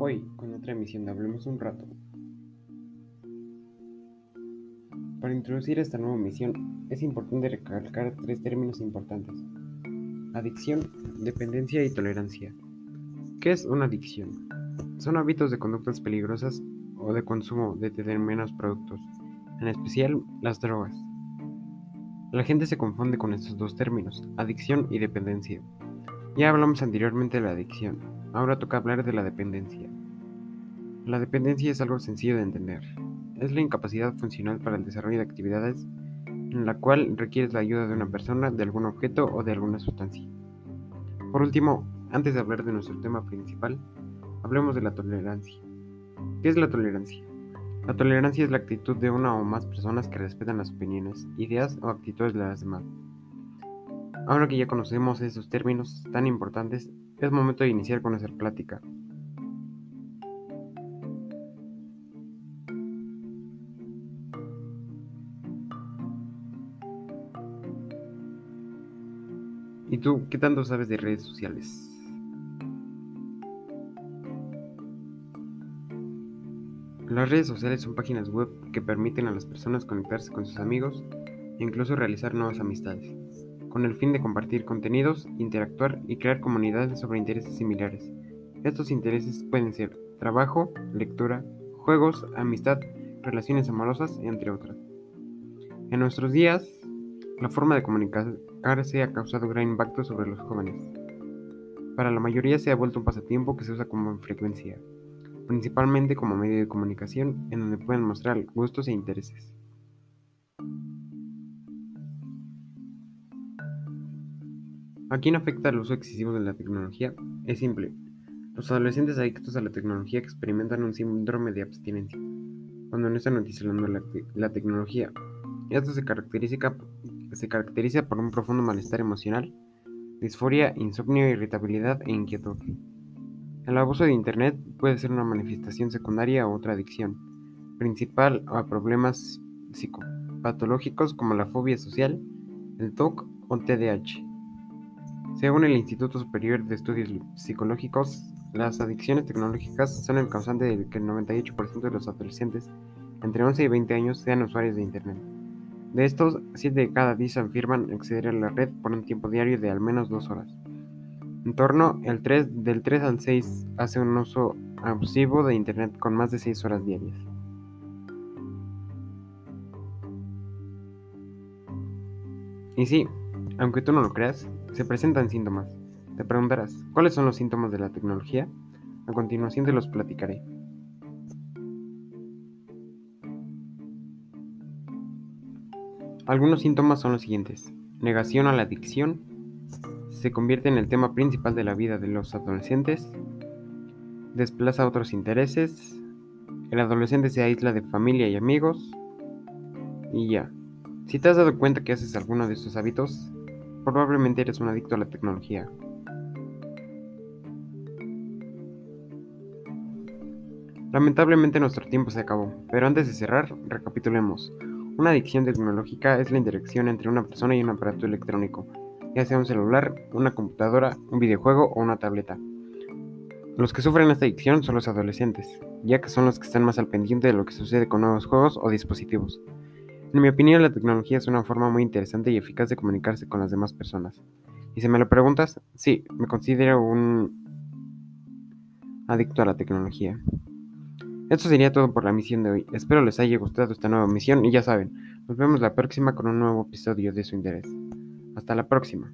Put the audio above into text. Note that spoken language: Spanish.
Hoy, con otra emisión de Hablemos un rato. Para introducir esta nueva emisión, es importante recalcar tres términos importantes. Adicción, dependencia y tolerancia. ¿Qué es una adicción? Son hábitos de conductas peligrosas o de consumo de determinados productos, en especial las drogas. La gente se confunde con estos dos términos, adicción y dependencia. Ya hablamos anteriormente de la adicción, ahora toca hablar de la dependencia. La dependencia es algo sencillo de entender. Es la incapacidad funcional para el desarrollo de actividades en la cual requieres la ayuda de una persona, de algún objeto o de alguna sustancia. Por último, antes de hablar de nuestro tema principal, hablemos de la tolerancia. ¿Qué es la tolerancia? La tolerancia es la actitud de una o más personas que respetan las opiniones, ideas o actitudes de las demás. Ahora que ya conocemos esos términos tan importantes, es momento de iniciar con nuestra plática. ¿Y tú qué tanto sabes de redes sociales? Las redes sociales son páginas web que permiten a las personas conectarse con sus amigos e incluso realizar nuevas amistades, con el fin de compartir contenidos, interactuar y crear comunidades sobre intereses similares. Estos intereses pueden ser trabajo, lectura, juegos, amistad, relaciones amorosas, entre otras. En nuestros días, la forma de comunicarse ha causado gran impacto sobre los jóvenes. Para la mayoría se ha vuelto un pasatiempo que se usa como frecuencia principalmente como medio de comunicación en donde pueden mostrar gustos e intereses. ¿A quién afecta el uso excesivo de la tecnología? Es simple. Los adolescentes adictos a la tecnología experimentan un síndrome de abstinencia cuando no están utilizando la, la tecnología. Esto se caracteriza, por un profundo malestar emocional, disforia, insomnio, irritabilidad e inquietud. El abuso de Internet puede ser una manifestación secundaria o otra adicción, principal a problemas psicopatológicos como la fobia social, el TOC o TDAH. Según el Instituto Superior de Estudios Psicológicos, las adicciones tecnológicas son el causante de que el 98% de los adolescentes entre 11 y 20 años sean usuarios de Internet. De estos, 7 de cada 10 afirman acceder a la red por un tiempo diario de al menos 2 horas. En torno el 3, del 3 al 6 hace un uso abusivo de Internet con más de 6 horas diarias. Y sí, aunque tú no lo creas, se presentan síntomas. Te preguntarás, ¿cuáles son los síntomas de la tecnología? A continuación te los platicaré. Algunos síntomas son los siguientes. Negación a la adicción, se convierte en el tema principal de la vida de los adolescentes, desplaza otros intereses, el adolescente se aísla de familia y amigos, y ya. Si te has dado cuenta que haces alguno de estos hábitos, probablemente eres un adicto a la tecnología. Lamentablemente nuestro tiempo se acabó, pero antes de cerrar, recapitulemos. Una adicción tecnológica es la interacción entre una persona y un aparato electrónico, ya sea un celular, una computadora, un videojuego o una tableta. Los que sufren esta adicción son los adolescentes, ya que son los que están más al pendiente de lo que sucede con nuevos juegos o dispositivos. En mi opinión, la tecnología es una forma muy interesante y eficaz de comunicarse con las demás personas. Y si me lo preguntas, sí, me considero un adicto a la tecnología. Esto sería todo por la misión de hoy. Espero les haya gustado esta nueva misión y ya saben, nos vemos la próxima con un nuevo episodio de su interés. Hasta la próxima.